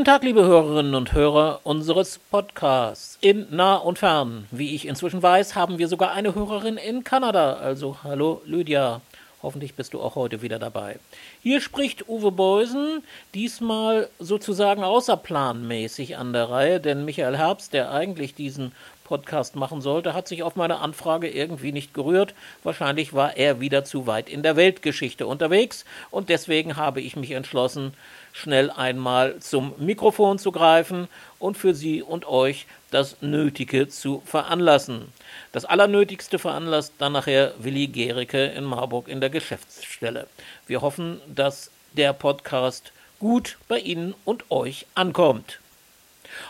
Guten Tag, liebe Hörerinnen und Hörer unseres Podcasts. In nah und fern, wie ich inzwischen weiß, haben wir sogar eine Hörerin in Kanada. Also hallo Lydia. Hoffentlich bist du auch heute wieder dabei. Hier spricht Uwe Beusen, diesmal sozusagen außerplanmäßig an der Reihe, denn Michael Herbst, der eigentlich diesen Podcast machen sollte, hat sich auf meine Anfrage irgendwie nicht gerührt. Wahrscheinlich war er wieder zu weit in der Weltgeschichte unterwegs und deswegen habe ich mich entschlossen, schnell einmal zum Mikrofon zu greifen und für Sie und euch das Nötige zu veranlassen. Das Allernötigste veranlasst dann nachher Willi Gericke in Marburg in der Geschäftsstelle. Wir hoffen, dass der Podcast gut bei Ihnen und euch ankommt.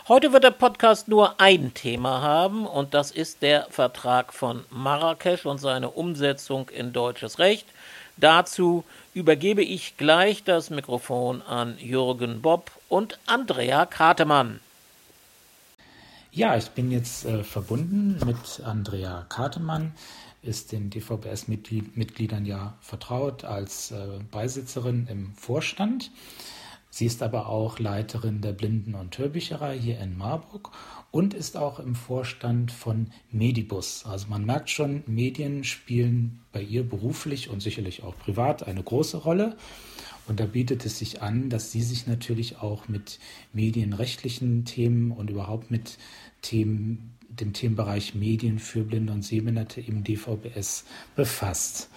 Heute wird der Podcast nur ein Thema haben und das ist der Vertrag von Marrakesch und seine Umsetzung in deutsches Recht. Dazu übergebe ich gleich das Mikrofon an Jürgen Bob und Andrea Kratemann. Ja, ich bin jetzt äh, verbunden mit Andrea Kartemann, ist den DVBS-Mitgliedern ja vertraut als äh, Beisitzerin im Vorstand. Sie ist aber auch Leiterin der Blinden- und Hörbücherei hier in Marburg und ist auch im Vorstand von Medibus. Also man merkt schon, Medien spielen bei ihr beruflich und sicherlich auch privat eine große Rolle. Und da bietet es sich an, dass sie sich natürlich auch mit medienrechtlichen Themen und überhaupt mit Themen, dem Themenbereich Medien für Blinde und Sehbehinderte im DVBS befasst.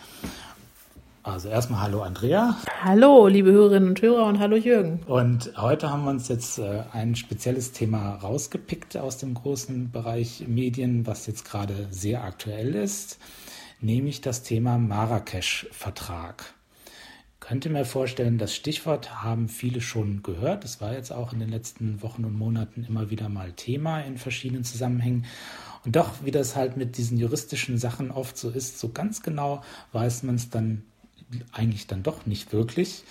Also erstmal hallo Andrea. Hallo, liebe Hörerinnen und Hörer und hallo Jürgen. Und heute haben wir uns jetzt äh, ein spezielles Thema rausgepickt aus dem großen Bereich Medien, was jetzt gerade sehr aktuell ist, nämlich das Thema Marrakesch-Vertrag. Könnte mir vorstellen, das Stichwort haben viele schon gehört. Das war jetzt auch in den letzten Wochen und Monaten immer wieder mal Thema in verschiedenen Zusammenhängen. Und doch, wie das halt mit diesen juristischen Sachen oft so ist, so ganz genau weiß man es dann eigentlich dann doch nicht wirklich.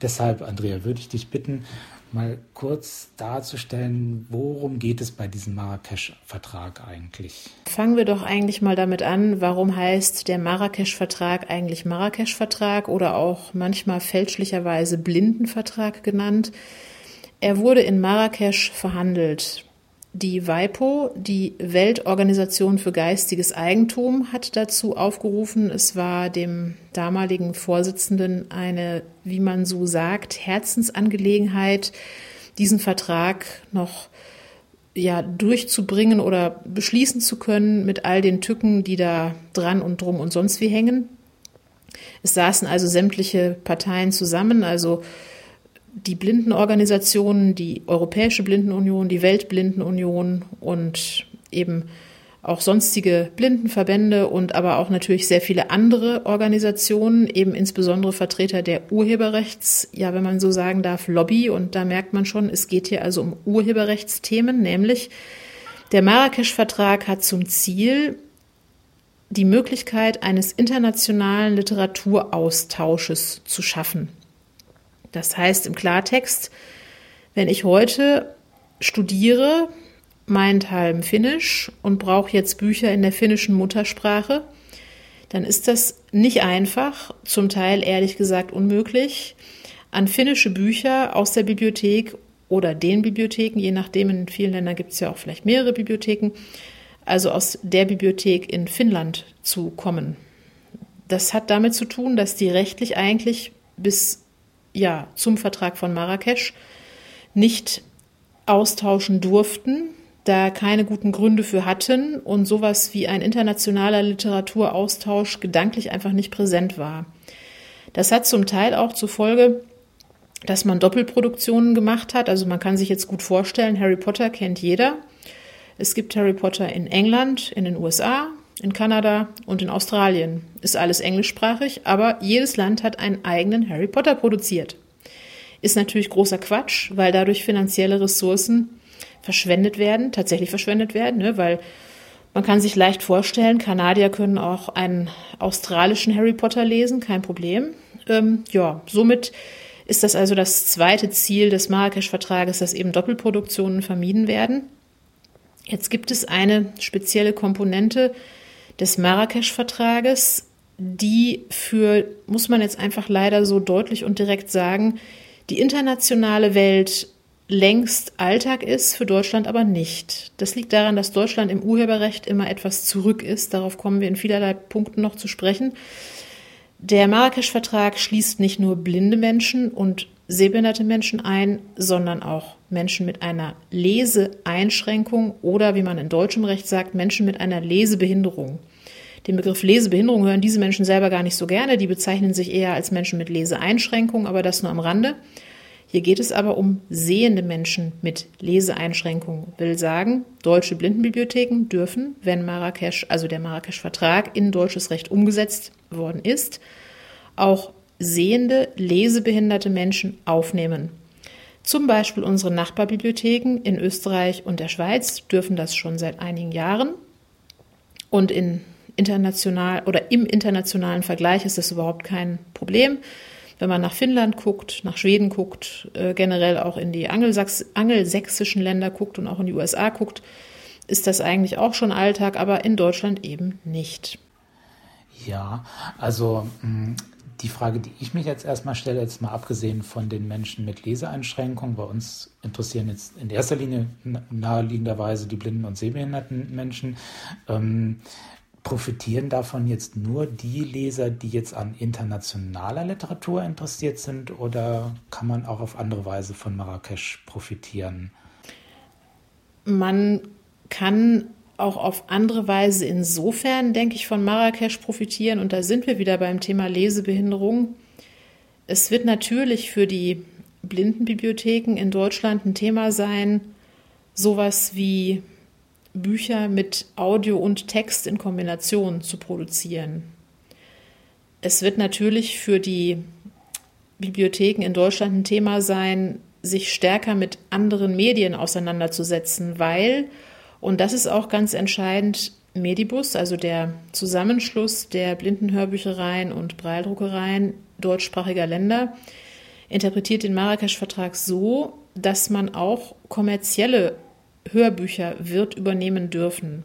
Deshalb, Andrea, würde ich dich bitten, mal kurz darzustellen, worum geht es bei diesem Marrakesch-Vertrag eigentlich? Fangen wir doch eigentlich mal damit an, warum heißt der Marrakesch-Vertrag eigentlich Marrakesch-Vertrag oder auch manchmal fälschlicherweise Blindenvertrag genannt. Er wurde in Marrakesch verhandelt. Die WIPO, die Weltorganisation für geistiges Eigentum, hat dazu aufgerufen. Es war dem damaligen Vorsitzenden eine, wie man so sagt, Herzensangelegenheit, diesen Vertrag noch ja, durchzubringen oder beschließen zu können mit all den Tücken, die da dran und drum und sonst wie hängen. Es saßen also sämtliche Parteien zusammen, also die Blindenorganisationen, die Europäische Blindenunion, die Weltblindenunion und eben auch sonstige Blindenverbände und aber auch natürlich sehr viele andere Organisationen, eben insbesondere Vertreter der Urheberrechts, ja, wenn man so sagen darf, Lobby. Und da merkt man schon, es geht hier also um Urheberrechtsthemen, nämlich der Marrakesch-Vertrag hat zum Ziel, die Möglichkeit eines internationalen Literaturaustausches zu schaffen. Das heißt im Klartext, wenn ich heute studiere, meinethalben Finnisch und brauche jetzt Bücher in der finnischen Muttersprache, dann ist das nicht einfach, zum Teil ehrlich gesagt unmöglich, an finnische Bücher aus der Bibliothek oder den Bibliotheken, je nachdem, in vielen Ländern gibt es ja auch vielleicht mehrere Bibliotheken, also aus der Bibliothek in Finnland zu kommen. Das hat damit zu tun, dass die rechtlich eigentlich bis ja, zum Vertrag von Marrakesch nicht austauschen durften, da keine guten Gründe für hatten und sowas wie ein internationaler Literaturaustausch gedanklich einfach nicht präsent war. Das hat zum Teil auch zur Folge, dass man Doppelproduktionen gemacht hat. Also man kann sich jetzt gut vorstellen, Harry Potter kennt jeder. Es gibt Harry Potter in England, in den USA, in Kanada und in Australien. Ist alles englischsprachig, aber jedes Land hat einen eigenen Harry Potter produziert. Ist natürlich großer Quatsch, weil dadurch finanzielle Ressourcen verschwendet werden, tatsächlich verschwendet werden, ne? weil man kann sich leicht vorstellen, Kanadier können auch einen australischen Harry Potter lesen, kein Problem. Ähm, ja, somit ist das also das zweite Ziel des Marrakesch-Vertrages, dass eben Doppelproduktionen vermieden werden. Jetzt gibt es eine spezielle Komponente, des Marrakesch-Vertrages, die für, muss man jetzt einfach leider so deutlich und direkt sagen, die internationale Welt längst Alltag ist, für Deutschland aber nicht. Das liegt daran, dass Deutschland im Urheberrecht immer etwas zurück ist. Darauf kommen wir in vielerlei Punkten noch zu sprechen. Der Marrakesch-Vertrag schließt nicht nur blinde Menschen und sehbehinderte Menschen ein, sondern auch Menschen mit einer Leseeinschränkung oder, wie man in deutschem Recht sagt, Menschen mit einer Lesebehinderung. Den Begriff Lesebehinderung hören diese Menschen selber gar nicht so gerne. Die bezeichnen sich eher als Menschen mit Leseeinschränkung, aber das nur am Rande. Hier geht es aber um sehende Menschen mit Leseeinschränkungen. Will sagen, deutsche Blindenbibliotheken dürfen, wenn Marrakesch, also der Marrakesch-Vertrag in deutsches Recht umgesetzt worden ist, auch sehende, lesebehinderte Menschen aufnehmen. Zum Beispiel unsere Nachbarbibliotheken in Österreich und der Schweiz dürfen das schon seit einigen Jahren. Und in international oder im internationalen Vergleich ist das überhaupt kein Problem. Wenn man nach Finnland guckt, nach Schweden guckt, äh, generell auch in die Angelsachs angelsächsischen Länder guckt und auch in die USA guckt, ist das eigentlich auch schon Alltag, aber in Deutschland eben nicht. Ja, also hm, die Frage, die ich mich jetzt erstmal stelle, jetzt mal abgesehen von den Menschen mit Leseeinschränkungen, bei uns interessieren jetzt in erster Linie naheliegenderweise die blinden und sehbehinderten Menschen. Ähm, profitieren davon jetzt nur die Leser, die jetzt an internationaler Literatur interessiert sind oder kann man auch auf andere Weise von Marrakesch profitieren? Man kann auch auf andere Weise insofern, denke ich, von Marrakesch profitieren. Und da sind wir wieder beim Thema Lesebehinderung. Es wird natürlich für die Blindenbibliotheken in Deutschland ein Thema sein, sowas wie Bücher mit Audio und Text in Kombination zu produzieren. Es wird natürlich für die Bibliotheken in Deutschland ein Thema sein, sich stärker mit anderen Medien auseinanderzusetzen, weil, und das ist auch ganz entscheidend, Medibus, also der Zusammenschluss der Blindenhörbüchereien und Breildruckereien deutschsprachiger Länder, interpretiert den Marrakesch-Vertrag so, dass man auch kommerzielle Hörbücher wird übernehmen dürfen.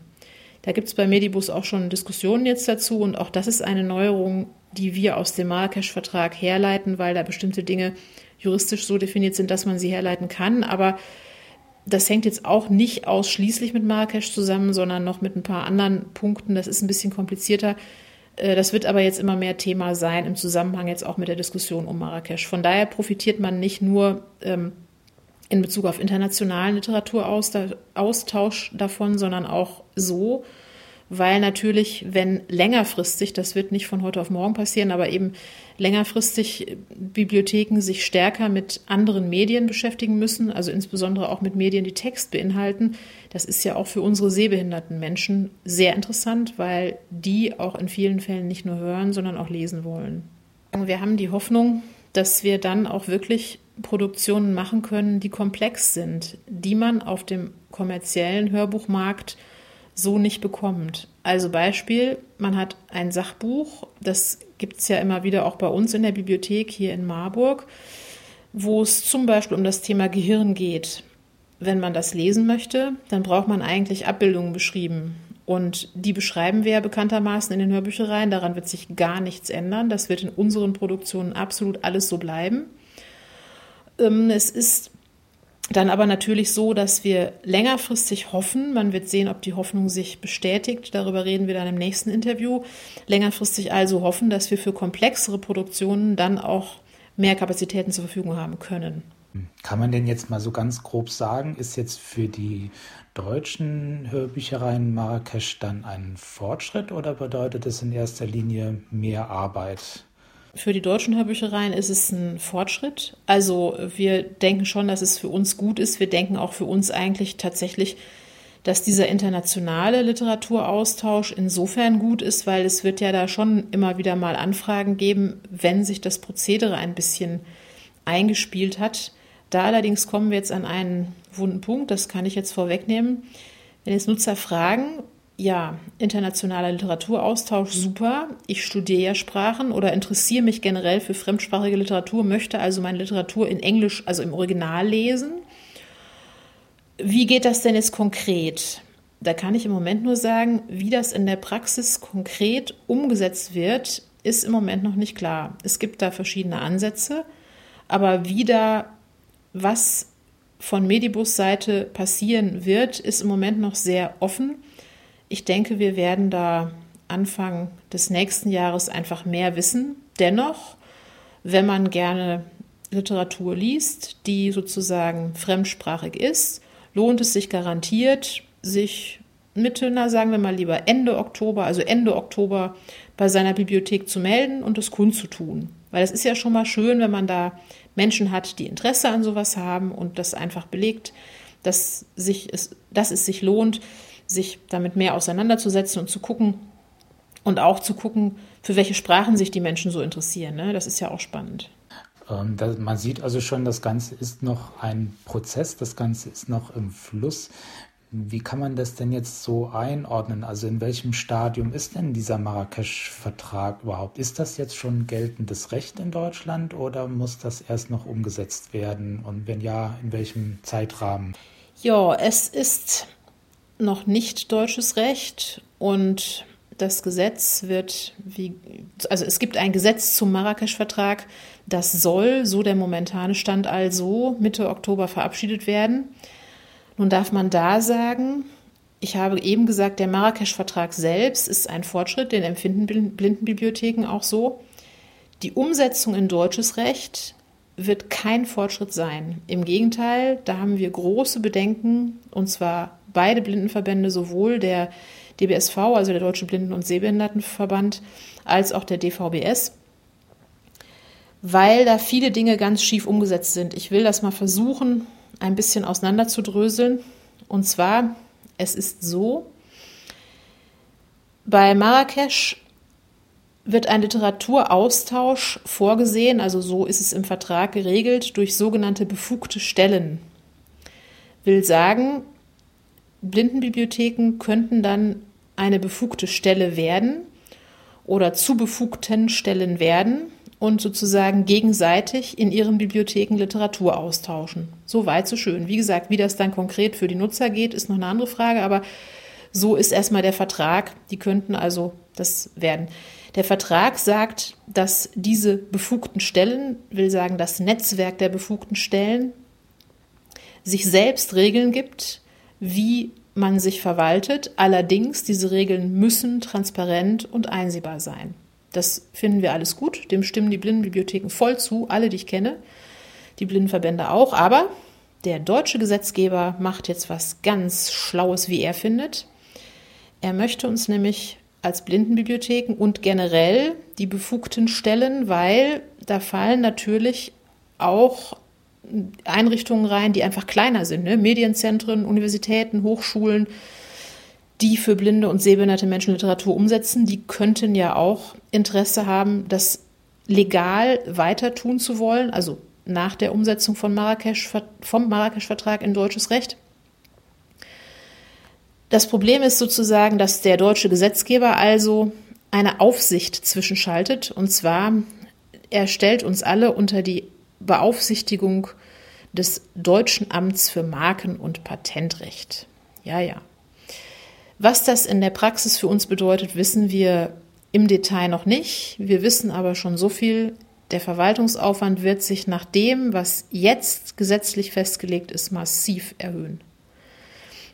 Da gibt es bei Medibus auch schon Diskussionen jetzt dazu und auch das ist eine Neuerung, die wir aus dem Marrakesch-Vertrag herleiten, weil da bestimmte Dinge juristisch so definiert sind, dass man sie herleiten kann. Aber das hängt jetzt auch nicht ausschließlich mit Marrakesch zusammen, sondern noch mit ein paar anderen Punkten. Das ist ein bisschen komplizierter. Äh, das wird aber jetzt immer mehr Thema sein im Zusammenhang jetzt auch mit der Diskussion um Marrakesch. Von daher profitiert man nicht nur ähm, in Bezug auf internationalen Literaturaustausch davon, sondern auch so, weil natürlich, wenn längerfristig, das wird nicht von heute auf morgen passieren, aber eben längerfristig Bibliotheken sich stärker mit anderen Medien beschäftigen müssen, also insbesondere auch mit Medien, die Text beinhalten. Das ist ja auch für unsere sehbehinderten Menschen sehr interessant, weil die auch in vielen Fällen nicht nur hören, sondern auch lesen wollen. Wir haben die Hoffnung, dass wir dann auch wirklich Produktionen machen können, die komplex sind, die man auf dem kommerziellen Hörbuchmarkt so nicht bekommt. Also Beispiel, man hat ein Sachbuch, das gibt es ja immer wieder auch bei uns in der Bibliothek hier in Marburg, wo es zum Beispiel um das Thema Gehirn geht. Wenn man das lesen möchte, dann braucht man eigentlich Abbildungen beschrieben. Und die beschreiben wir ja bekanntermaßen in den Hörbüchereien. Daran wird sich gar nichts ändern. Das wird in unseren Produktionen absolut alles so bleiben. Ähm, es ist dann aber natürlich so, dass wir längerfristig hoffen, man wird sehen, ob die Hoffnung sich bestätigt, darüber reden wir dann im nächsten Interview, längerfristig also hoffen, dass wir für komplexere Produktionen dann auch mehr Kapazitäten zur Verfügung haben können. Kann man denn jetzt mal so ganz grob sagen, ist jetzt für die deutschen Hörbüchereien Marrakesch dann ein Fortschritt oder bedeutet es in erster Linie mehr Arbeit? Für die deutschen Hörbüchereien ist es ein Fortschritt. Also wir denken schon, dass es für uns gut ist. Wir denken auch für uns eigentlich tatsächlich, dass dieser internationale Literaturaustausch insofern gut ist, weil es wird ja da schon immer wieder mal Anfragen geben, wenn sich das Prozedere ein bisschen eingespielt hat. Da allerdings kommen wir jetzt an einen wunden Punkt, das kann ich jetzt vorwegnehmen. Wenn jetzt Nutzer fragen, ja, internationaler Literaturaustausch, super. Ich studiere ja Sprachen oder interessiere mich generell für fremdsprachige Literatur, möchte also meine Literatur in Englisch, also im Original lesen. Wie geht das denn jetzt konkret? Da kann ich im Moment nur sagen, wie das in der Praxis konkret umgesetzt wird, ist im Moment noch nicht klar. Es gibt da verschiedene Ansätze, aber wie da was von Medibus-Seite passieren wird, ist im Moment noch sehr offen. Ich denke, wir werden da Anfang des nächsten Jahres einfach mehr wissen. Dennoch, wenn man gerne Literatur liest, die sozusagen fremdsprachig ist, lohnt es sich garantiert, sich Mitte, na sagen wir mal lieber Ende Oktober, also Ende Oktober bei seiner Bibliothek zu melden und es kundzutun. Weil es ist ja schon mal schön, wenn man da Menschen hat, die Interesse an sowas haben und das einfach belegt, dass, sich es, dass es sich lohnt, sich damit mehr auseinanderzusetzen und zu gucken und auch zu gucken, für welche Sprachen sich die Menschen so interessieren. Ne? Das ist ja auch spannend. Ähm, da, man sieht also schon, das Ganze ist noch ein Prozess, das Ganze ist noch im Fluss. Wie kann man das denn jetzt so einordnen? Also in welchem Stadium ist denn dieser Marrakesch-Vertrag überhaupt? Ist das jetzt schon geltendes Recht in Deutschland oder muss das erst noch umgesetzt werden? Und wenn ja, in welchem Zeitrahmen? Ja, es ist noch nicht deutsches Recht und das Gesetz wird, wie, also es gibt ein Gesetz zum Marrakesch-Vertrag, das soll, so der momentane Stand also, Mitte Oktober verabschiedet werden. Nun darf man da sagen, ich habe eben gesagt, der Marrakesch-Vertrag selbst ist ein Fortschritt, den empfinden Blindenbibliotheken auch so. Die Umsetzung in deutsches Recht wird kein Fortschritt sein. Im Gegenteil, da haben wir große Bedenken, und zwar beide Blindenverbände, sowohl der DBSV, also der Deutsche Blinden- und Sehbehindertenverband, als auch der DVBS, weil da viele Dinge ganz schief umgesetzt sind. Ich will das mal versuchen, ein bisschen auseinanderzudröseln. Und zwar, es ist so, bei Marrakesch wird ein Literaturaustausch vorgesehen, also so ist es im Vertrag geregelt, durch sogenannte befugte Stellen. Will sagen, Blindenbibliotheken könnten dann eine befugte Stelle werden oder zu befugten Stellen werden und sozusagen gegenseitig in ihren Bibliotheken Literatur austauschen. So weit, so schön. Wie gesagt, wie das dann konkret für die Nutzer geht, ist noch eine andere Frage, aber so ist erstmal der Vertrag. Die könnten also das werden. Der Vertrag sagt, dass diese befugten Stellen, will sagen, das Netzwerk der befugten Stellen, sich selbst Regeln gibt, wie man sich verwaltet. Allerdings, diese Regeln müssen transparent und einsehbar sein. Das finden wir alles gut. Dem stimmen die Blindenbibliotheken voll zu, alle, die ich kenne, die Blindenverbände auch. Aber der deutsche Gesetzgeber macht jetzt was ganz Schlaues, wie er findet. Er möchte uns nämlich als Blindenbibliotheken und generell die befugten Stellen, weil da fallen natürlich auch Einrichtungen rein, die einfach kleiner sind, ne? Medienzentren, Universitäten, Hochschulen, die für blinde und sehbehinderte Menschen Literatur umsetzen, die könnten ja auch Interesse haben, das legal weiter tun zu wollen, also nach der Umsetzung von Marrakesch, vom Marrakesch-Vertrag in deutsches Recht. Das Problem ist sozusagen, dass der deutsche Gesetzgeber also eine Aufsicht zwischenschaltet. Und zwar, er stellt uns alle unter die Beaufsichtigung des Deutschen Amts für Marken- und Patentrecht. Ja, ja. Was das in der Praxis für uns bedeutet, wissen wir im Detail noch nicht. Wir wissen aber schon so viel. Der Verwaltungsaufwand wird sich nach dem, was jetzt gesetzlich festgelegt ist, massiv erhöhen.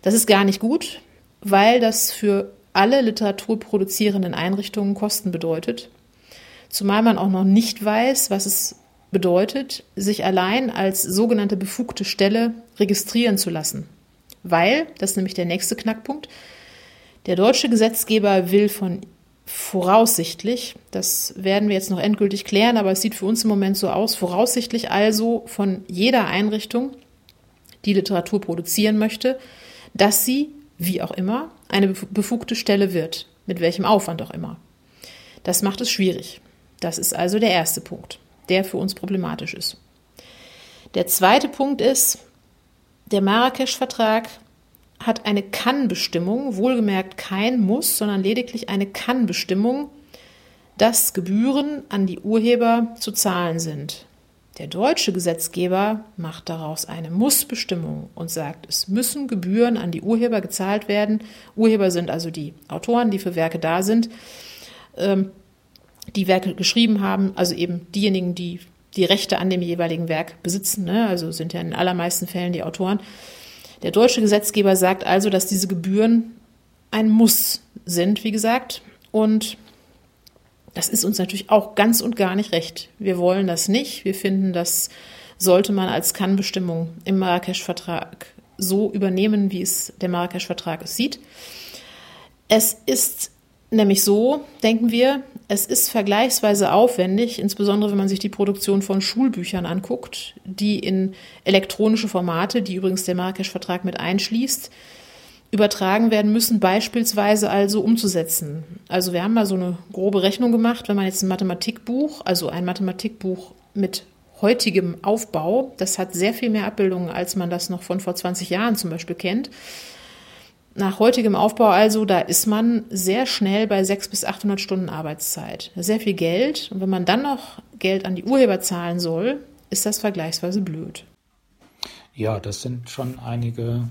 Das ist gar nicht gut, weil das für alle literaturproduzierenden Einrichtungen Kosten bedeutet. Zumal man auch noch nicht weiß, was es bedeutet, sich allein als sogenannte befugte Stelle registrieren zu lassen. Weil, das ist nämlich der nächste Knackpunkt, der deutsche Gesetzgeber will von voraussichtlich, das werden wir jetzt noch endgültig klären, aber es sieht für uns im Moment so aus, voraussichtlich also von jeder Einrichtung, die Literatur produzieren möchte, dass sie, wie auch immer, eine befugte Stelle wird, mit welchem Aufwand auch immer. Das macht es schwierig. Das ist also der erste Punkt, der für uns problematisch ist. Der zweite Punkt ist, der Marrakesch-Vertrag hat eine Kann-Bestimmung, wohlgemerkt kein Muss, sondern lediglich eine Kann-Bestimmung, dass Gebühren an die Urheber zu zahlen sind. Der deutsche Gesetzgeber macht daraus eine Muss-Bestimmung und sagt, es müssen Gebühren an die Urheber gezahlt werden. Urheber sind also die Autoren, die für Werke da sind, ähm, die Werke geschrieben haben, also eben diejenigen, die die Rechte an dem jeweiligen Werk besitzen. Ne? Also sind ja in allermeisten Fällen die Autoren. Der deutsche Gesetzgeber sagt also, dass diese Gebühren ein Muss sind, wie gesagt. Und das ist uns natürlich auch ganz und gar nicht recht. Wir wollen das nicht. Wir finden, das sollte man als Kannbestimmung im Marrakesch-Vertrag so übernehmen, wie es der Marrakesch-Vertrag es sieht. Es ist nämlich so, denken wir, es ist vergleichsweise aufwendig, insbesondere wenn man sich die Produktion von Schulbüchern anguckt, die in elektronische Formate, die übrigens der Marrakesch-Vertrag mit einschließt, übertragen werden müssen, beispielsweise also umzusetzen. Also wir haben mal so eine grobe Rechnung gemacht, wenn man jetzt ein Mathematikbuch, also ein Mathematikbuch mit heutigem Aufbau, das hat sehr viel mehr Abbildungen, als man das noch von vor 20 Jahren zum Beispiel kennt. Nach heutigem Aufbau also, da ist man sehr schnell bei 600 bis 800 Stunden Arbeitszeit. Sehr viel Geld. Und wenn man dann noch Geld an die Urheber zahlen soll, ist das vergleichsweise blöd. Ja, das sind schon einige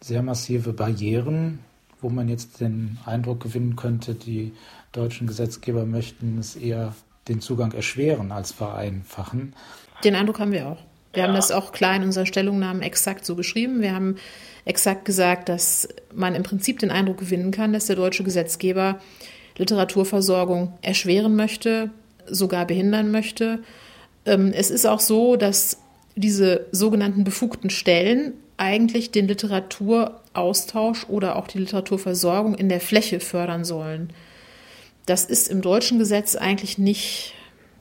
sehr massive Barrieren, wo man jetzt den Eindruck gewinnen könnte, die deutschen Gesetzgeber möchten es eher den Zugang erschweren als vereinfachen. Den Eindruck haben wir auch. Wir ja. haben das auch klar in unseren Stellungnahmen exakt so geschrieben. Wir haben exakt gesagt, dass man im Prinzip den Eindruck gewinnen kann, dass der deutsche Gesetzgeber Literaturversorgung erschweren möchte, sogar behindern möchte. Ähm, es ist auch so, dass diese sogenannten befugten Stellen eigentlich den Literaturaustausch oder auch die Literaturversorgung in der Fläche fördern sollen. Das ist im deutschen Gesetz eigentlich nicht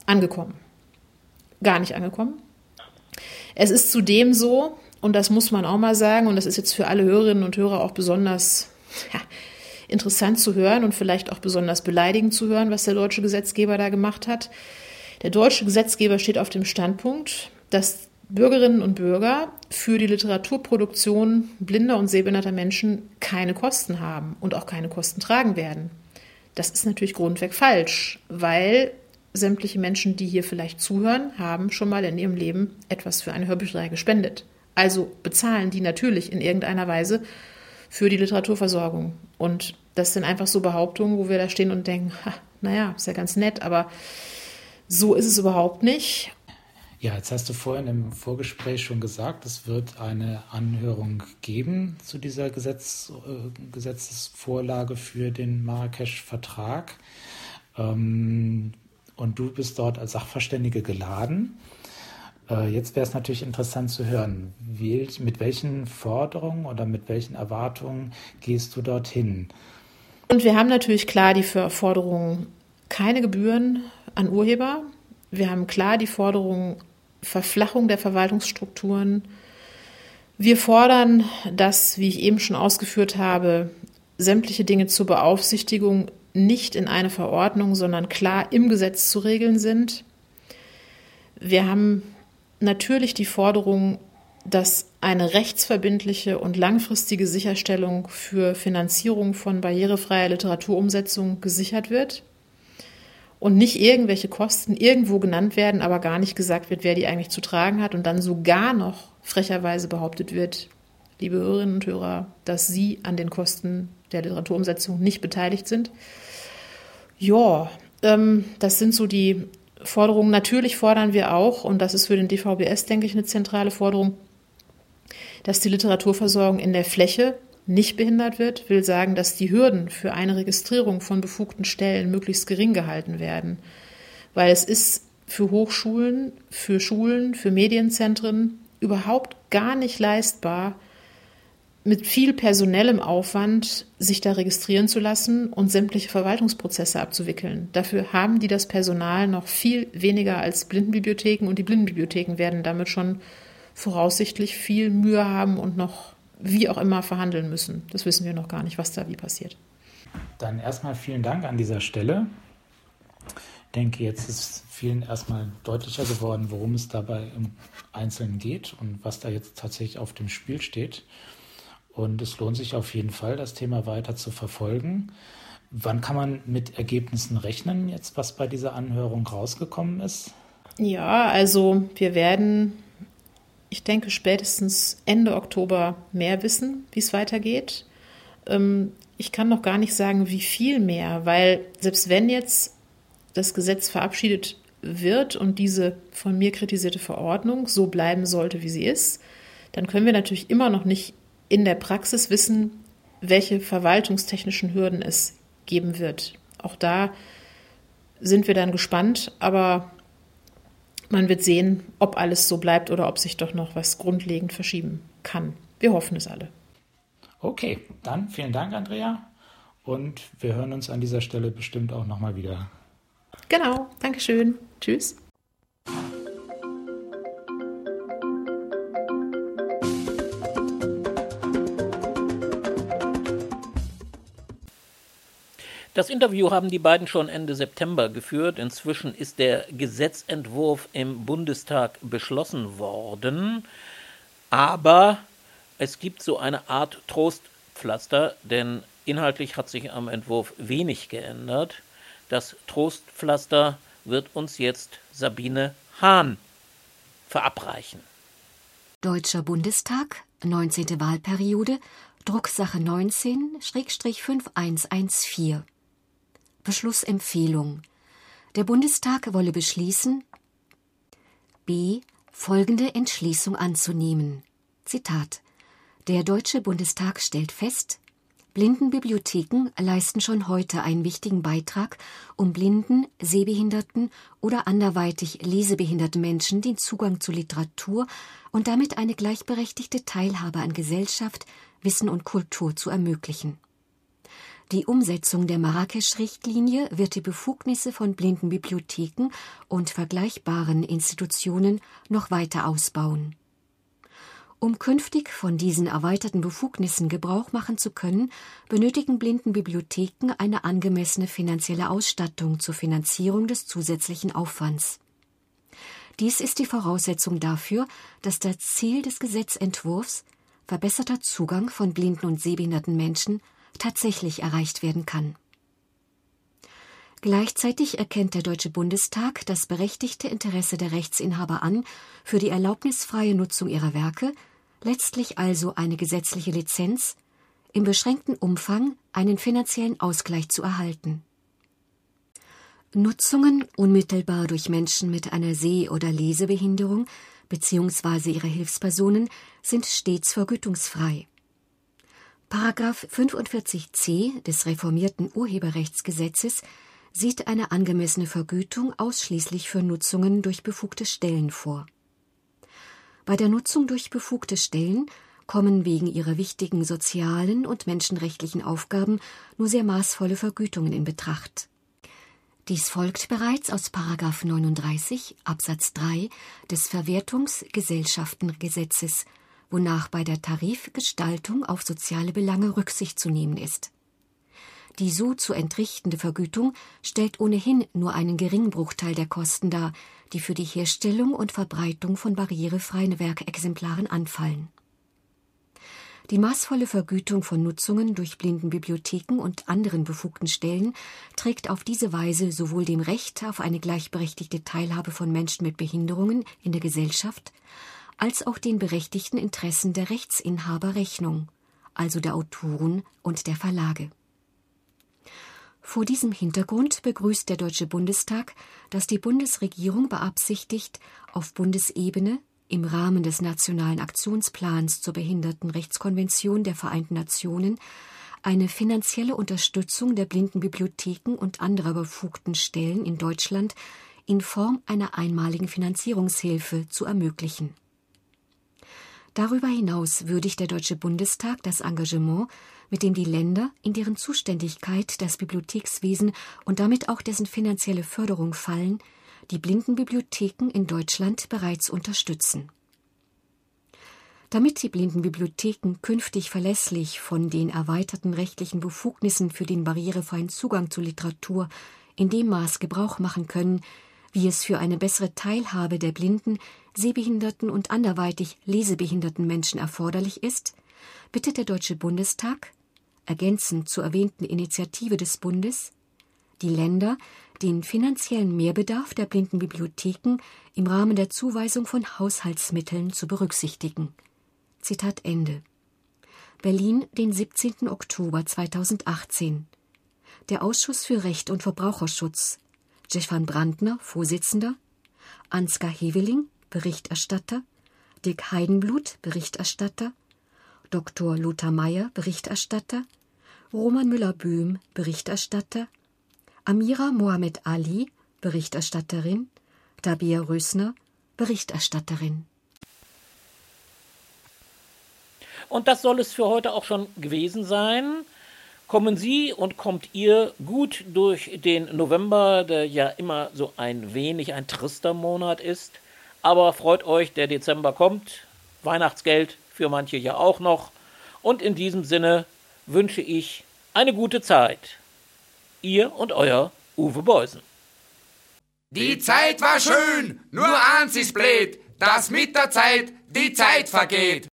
angekommen. Gar nicht angekommen. Es ist zudem so, und das muss man auch mal sagen, und das ist jetzt für alle Hörerinnen und Hörer auch besonders ja, interessant zu hören und vielleicht auch besonders beleidigend zu hören, was der deutsche Gesetzgeber da gemacht hat. Der deutsche Gesetzgeber steht auf dem Standpunkt, dass Bürgerinnen und Bürger für die Literaturproduktion blinder und sehbehinderter Menschen keine Kosten haben und auch keine Kosten tragen werden. Das ist natürlich grundweg falsch, weil sämtliche Menschen, die hier vielleicht zuhören, haben schon mal in ihrem Leben etwas für eine Hörbücherei gespendet. Also bezahlen die natürlich in irgendeiner Weise für die Literaturversorgung. Und das sind einfach so Behauptungen, wo wir da stehen und denken, ha, naja, ist ja ganz nett, aber so ist es überhaupt nicht. Ja, jetzt hast du vorhin im Vorgespräch schon gesagt, es wird eine Anhörung geben zu dieser Gesetz, äh, Gesetzesvorlage für den Marrakesch-Vertrag. Ähm, und du bist dort als Sachverständige geladen. Äh, jetzt wäre es natürlich interessant zu hören, mit welchen Forderungen oder mit welchen Erwartungen gehst du dorthin? Und wir haben natürlich klar die Forderung, keine Gebühren an Urheber. Wir haben klar die Forderung Verflachung der Verwaltungsstrukturen. Wir fordern, dass, wie ich eben schon ausgeführt habe, sämtliche Dinge zur Beaufsichtigung nicht in eine Verordnung, sondern klar im Gesetz zu regeln sind. Wir haben natürlich die Forderung, dass eine rechtsverbindliche und langfristige Sicherstellung für Finanzierung von barrierefreier Literaturumsetzung gesichert wird und nicht irgendwelche Kosten irgendwo genannt werden, aber gar nicht gesagt wird, wer die eigentlich zu tragen hat und dann sogar noch frecherweise behauptet wird, liebe Hörerinnen und Hörer, dass sie an den Kosten der Literaturumsetzung nicht beteiligt sind. Ja, ähm, das sind so die Forderungen. Natürlich fordern wir auch, und das ist für den DVBS, denke ich, eine zentrale Forderung, dass die Literaturversorgung in der Fläche nicht behindert wird, will sagen, dass die Hürden für eine Registrierung von befugten Stellen möglichst gering gehalten werden. Weil es ist für Hochschulen, für Schulen, für Medienzentren überhaupt gar nicht leistbar, mit viel personellem Aufwand sich da registrieren zu lassen und sämtliche Verwaltungsprozesse abzuwickeln. Dafür haben die das Personal noch viel weniger als Blindenbibliotheken und die Blindenbibliotheken werden damit schon voraussichtlich viel Mühe haben und noch wie auch immer verhandeln müssen. Das wissen wir noch gar nicht, was da wie passiert. Dann erstmal vielen Dank an dieser Stelle. Ich denke, jetzt ist vielen erstmal deutlicher geworden, worum es dabei im Einzelnen geht und was da jetzt tatsächlich auf dem Spiel steht. Und es lohnt sich auf jeden Fall, das Thema weiter zu verfolgen. Wann kann man mit Ergebnissen rechnen, jetzt was bei dieser Anhörung rausgekommen ist? Ja, also wir werden ich denke, spätestens Ende Oktober mehr wissen, wie es weitergeht. Ähm, ich kann noch gar nicht sagen, wie viel mehr, weil selbst wenn jetzt das Gesetz verabschiedet wird und diese von mir kritisierte Verordnung so bleiben sollte, wie sie ist, dann können wir natürlich immer noch nicht in der Praxis wissen, welche verwaltungstechnischen Hürden es geben wird. Auch da sind wir dann gespannt, aber man wird sehen, ob alles so bleibt oder ob sich doch noch was grundlegend verschieben kann. Wir hoffen es alle. Okay, dann vielen Dank, Andrea. Und wir hören uns an dieser Stelle bestimmt auch nochmal wieder. Genau, Dankeschön. Tschüss. Das Interview haben die beiden schon Ende September geführt. Inzwischen ist der Gesetzentwurf im Bundestag beschlossen worden. Aber es gibt so eine Art Trostpflaster, denn inhaltlich hat sich am Entwurf wenig geändert. Das Trostpflaster wird uns jetzt Sabine Hahn verabreichen. Deutscher Bundestag, 19. Wahlperiode, Drucksache 19-5114. Beschlussempfehlung. Der Bundestag wolle beschließen, b. folgende Entschließung anzunehmen. Zitat. Der Deutsche Bundestag stellt fest, Blindenbibliotheken leisten schon heute einen wichtigen Beitrag, um blinden, sehbehinderten oder anderweitig lesebehinderten Menschen den Zugang zu Literatur und damit eine gleichberechtigte Teilhabe an Gesellschaft, Wissen und Kultur zu ermöglichen. Die Umsetzung der Marrakesch-Richtlinie wird die Befugnisse von Blindenbibliotheken und vergleichbaren Institutionen noch weiter ausbauen. Um künftig von diesen erweiterten Befugnissen Gebrauch machen zu können, benötigen Blindenbibliotheken eine angemessene finanzielle Ausstattung zur Finanzierung des zusätzlichen Aufwands. Dies ist die Voraussetzung dafür, dass das Ziel des Gesetzentwurfs verbesserter Zugang von blinden und sehbehinderten Menschen tatsächlich erreicht werden kann. Gleichzeitig erkennt der Deutsche Bundestag das berechtigte Interesse der Rechtsinhaber an, für die erlaubnisfreie Nutzung ihrer Werke, letztlich also eine gesetzliche Lizenz, im beschränkten Umfang einen finanziellen Ausgleich zu erhalten. Nutzungen unmittelbar durch Menschen mit einer Seh- oder Lesebehinderung bzw. ihre Hilfspersonen sind stets vergütungsfrei. Paragraph 45c des reformierten Urheberrechtsgesetzes sieht eine angemessene Vergütung ausschließlich für Nutzungen durch befugte Stellen vor. Bei der Nutzung durch befugte Stellen kommen wegen ihrer wichtigen sozialen und menschenrechtlichen Aufgaben nur sehr maßvolle Vergütungen in Betracht. Dies folgt bereits aus 39 Absatz 3 des Verwertungsgesellschaftengesetzes, wonach bei der Tarifgestaltung auf soziale Belange Rücksicht zu nehmen ist. Die so zu entrichtende Vergütung stellt ohnehin nur einen geringen Bruchteil der Kosten dar, die für die Herstellung und Verbreitung von barrierefreien Werkexemplaren anfallen. Die maßvolle Vergütung von Nutzungen durch Blindenbibliotheken und anderen befugten Stellen trägt auf diese Weise sowohl dem Recht auf eine gleichberechtigte Teilhabe von Menschen mit Behinderungen in der Gesellschaft als auch den berechtigten Interessen der Rechtsinhaber Rechnung, also der Autoren und der Verlage. Vor diesem Hintergrund begrüßt der Deutsche Bundestag, dass die Bundesregierung beabsichtigt, auf Bundesebene im Rahmen des Nationalen Aktionsplans zur Behindertenrechtskonvention der Vereinten Nationen eine finanzielle Unterstützung der Blindenbibliotheken und anderer befugten Stellen in Deutschland in Form einer einmaligen Finanzierungshilfe zu ermöglichen. Darüber hinaus würdigt der Deutsche Bundestag das Engagement mit dem die Länder, in deren Zuständigkeit das Bibliothekswesen und damit auch dessen finanzielle Förderung fallen, die Blindenbibliotheken in Deutschland bereits unterstützen. Damit die Blindenbibliotheken künftig verlässlich von den erweiterten rechtlichen Befugnissen für den barrierefreien Zugang zu Literatur in dem Maß Gebrauch machen können, wie es für eine bessere Teilhabe der blinden, sehbehinderten und anderweitig lesebehinderten Menschen erforderlich ist, bittet der Deutsche Bundestag, ergänzend zur erwähnten Initiative des Bundes, die Länder, den finanziellen Mehrbedarf der Blindenbibliotheken im Rahmen der Zuweisung von Haushaltsmitteln zu berücksichtigen. Zitat Ende. Berlin, den 17. Oktober 2018. Der Ausschuss für Recht und Verbraucherschutz. Stefan Brandner, Vorsitzender, Ansgar Heveling, Berichterstatter, Dick Heidenblut, Berichterstatter, Dr. Lothar Meyer, Berichterstatter, Roman Müller-Böhm, Berichterstatter, Amira Mohamed Ali, Berichterstatterin, Tabia Rösner, Berichterstatterin. Und das soll es für heute auch schon gewesen sein. Kommen Sie und kommt ihr gut durch den November, der ja immer so ein wenig ein trister Monat ist. Aber freut euch, der Dezember kommt. Weihnachtsgeld für manche ja auch noch. Und in diesem Sinne wünsche ich eine gute Zeit. Ihr und euer Uwe Beusen. Die Zeit war schön, nur eins ist blöd, dass mit der Zeit die Zeit vergeht.